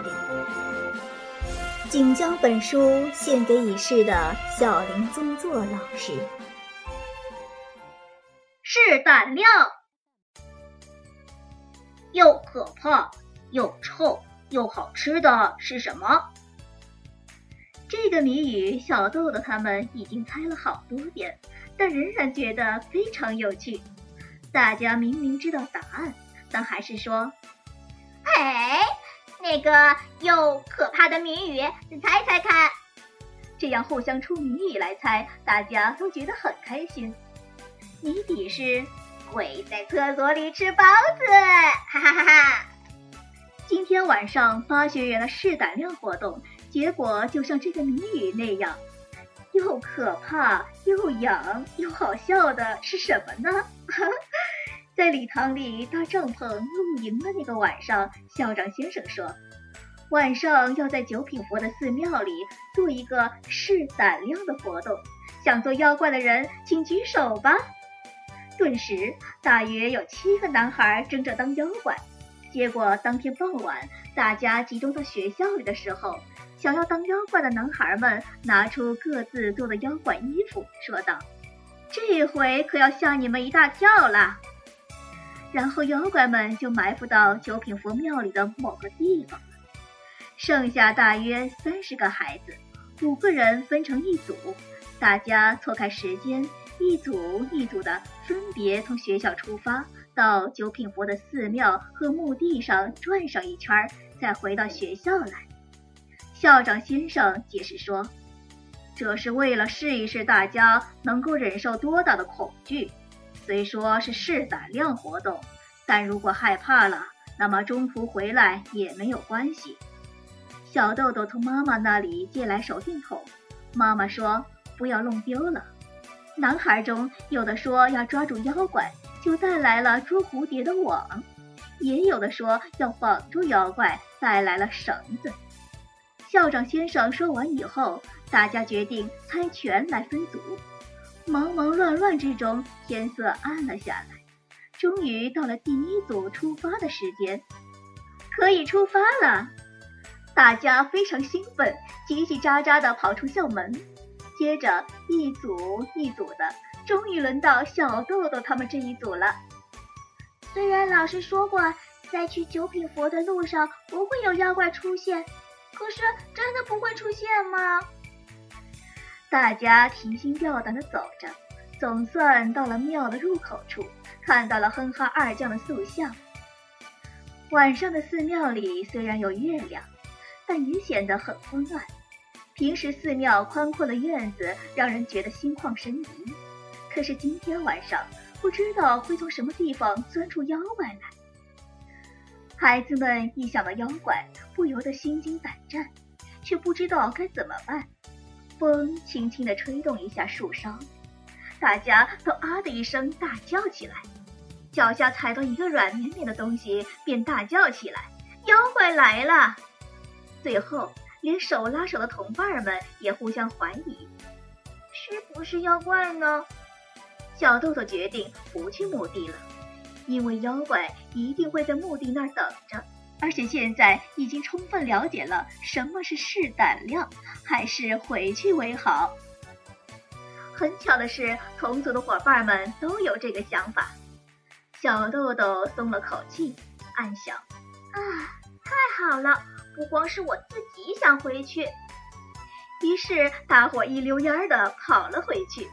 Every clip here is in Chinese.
莉。仅将本书献给已逝的小林宗作老师。是胆量，又可怕又臭又好吃的是什么？这个谜语，小豆豆他们已经猜了好多遍，但仍然觉得非常有趣。大家明明知道答案，但还是说：“哎。”那个又可怕的谜语，你猜猜看。这样互相出谜语来猜，大家都觉得很开心。谜底是鬼在厕所里吃包子，哈哈哈哈！今天晚上八学园的试胆量活动，结果就像这个谜语那样，又可怕又痒又好笑的是什么呢？哈在礼堂里搭帐篷露营的那个晚上，校长先生说，晚上要在九品佛的寺庙里做一个试胆量的活动，想做妖怪的人请举手吧。顿时，大约有七个男孩争着当妖怪。结果当天傍晚，大家集中到学校里的时候，想要当妖怪的男孩们拿出各自做的妖怪衣服，说道：“这回可要吓你们一大跳了。”然后妖怪们就埋伏到九品佛庙里的某个地方。剩下大约三十个孩子，五个人分成一组，大家错开时间，一组一组的分别从学校出发，到九品佛的寺庙和墓地上转上一圈，再回到学校来。校长先生解释说：“这是为了试一试大家能够忍受多大的恐惧。”虽说是试胆量活动，但如果害怕了，那么中途回来也没有关系。小豆豆从妈妈那里借来手电筒，妈妈说不要弄丢了。男孩中有的说要抓住妖怪，就带来了捉蝴蝶的网；也有的说要绑住妖怪，带来了绳子。校长先生说完以后，大家决定猜拳来分组。忙忙乱乱之中，天色暗了下来。终于到了第一组出发的时间，可以出发了。大家非常兴奋，叽叽喳喳地跑出校门。接着一组一组的，终于轮到小豆豆他们这一组了。虽然老师说过，在去九品佛的路上不会有妖怪出现，可是真的不会出现吗？大家提心吊胆地走着，总算到了庙的入口处，看到了哼哈二将的塑像。晚上的寺庙里虽然有月亮，但也显得很昏暗。平时寺庙宽阔的院子让人觉得心旷神怡，可是今天晚上不知道会从什么地方钻出妖怪来。孩子们一想到妖怪，不由得心惊胆战，却不知道该怎么办。风轻轻地吹动一下树梢，大家都啊的一声大叫起来。脚下踩到一个软绵绵的东西，便大叫起来：“妖怪来了！”最后，连手拉手的同伴们也互相怀疑，是不是妖怪呢？小豆豆决定不去墓地了，因为妖怪一定会在墓地那儿等着。而且现在已经充分了解了什么是试胆量，还是回去为好。很巧的是，同组的伙伴们都有这个想法。小豆豆松了口气，暗想：啊，太好了，不光是我自己想回去。于是大伙一溜烟儿的跑了回去。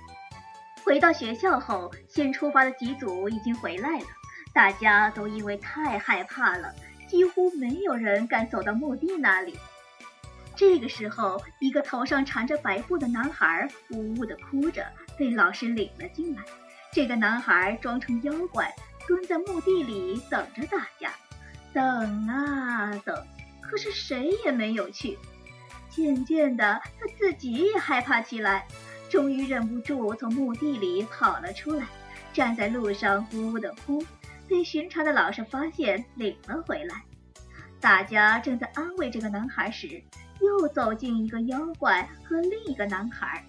回到学校后，先出发的几组已经回来了，大家都因为太害怕了。几乎没有人敢走到墓地那里。这个时候，一个头上缠着白布的男孩呜呜地哭着，被老师领了进来。这个男孩装成妖怪，蹲在墓地里等着大家。等啊等，可是谁也没有去。渐渐的，他自己也害怕起来，终于忍不住从墓地里跑了出来，站在路上呜呜的哭，被巡查的老师发现，领了回来。大家正在安慰这个男孩时，又走进一个妖怪和另一个男孩。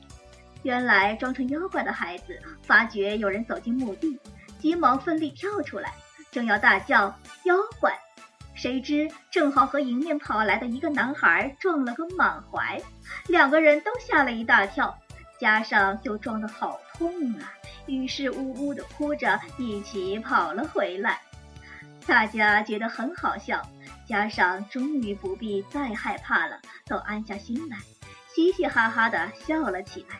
原来装成妖怪的孩子发觉有人走进墓地，急忙奋力跳出来，正要大叫“妖怪”。谁知正好和迎面跑来的一个男孩撞了个满怀，两个人都吓了一大跳，加上又撞得好痛啊，于是呜呜的哭着一起跑了回来。大家觉得很好笑，加上终于不必再害怕了，都安下心来，嘻嘻哈哈的笑了起来。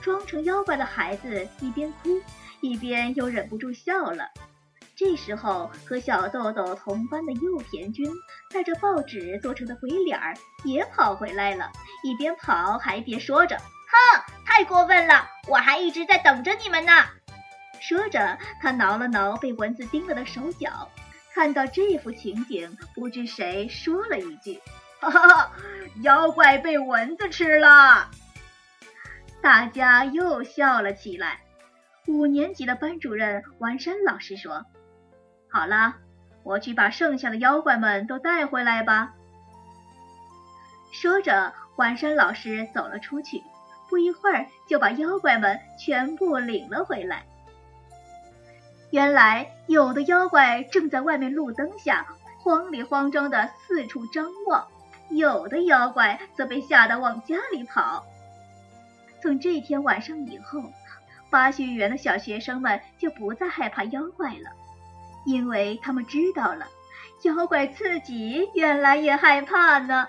装成妖怪的孩子一边哭，一边又忍不住笑了。这时候，和小豆豆同班的幼田君带着报纸做成的鬼脸儿也跑回来了，一边跑还一边说着：“，太过分了！我还一直在等着你们呢。”说着，他挠了挠被蚊子叮了的手脚。看到这幅情景，不知谁说了一句：“哈哈，妖怪被蚊子吃了。”大家又笑了起来。五年级的班主任王山老师说。好了，我去把剩下的妖怪们都带回来吧。说着，环山老师走了出去，不一会儿就把妖怪们全部领了回来。原来，有的妖怪正在外面路灯下慌里慌张的四处张望，有的妖怪则被吓得往家里跑。从这天晚上以后，八学园的小学生们就不再害怕妖怪了。因为他们知道了，妖怪自己原来也害怕呢。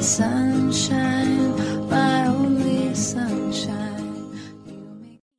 Sunshine.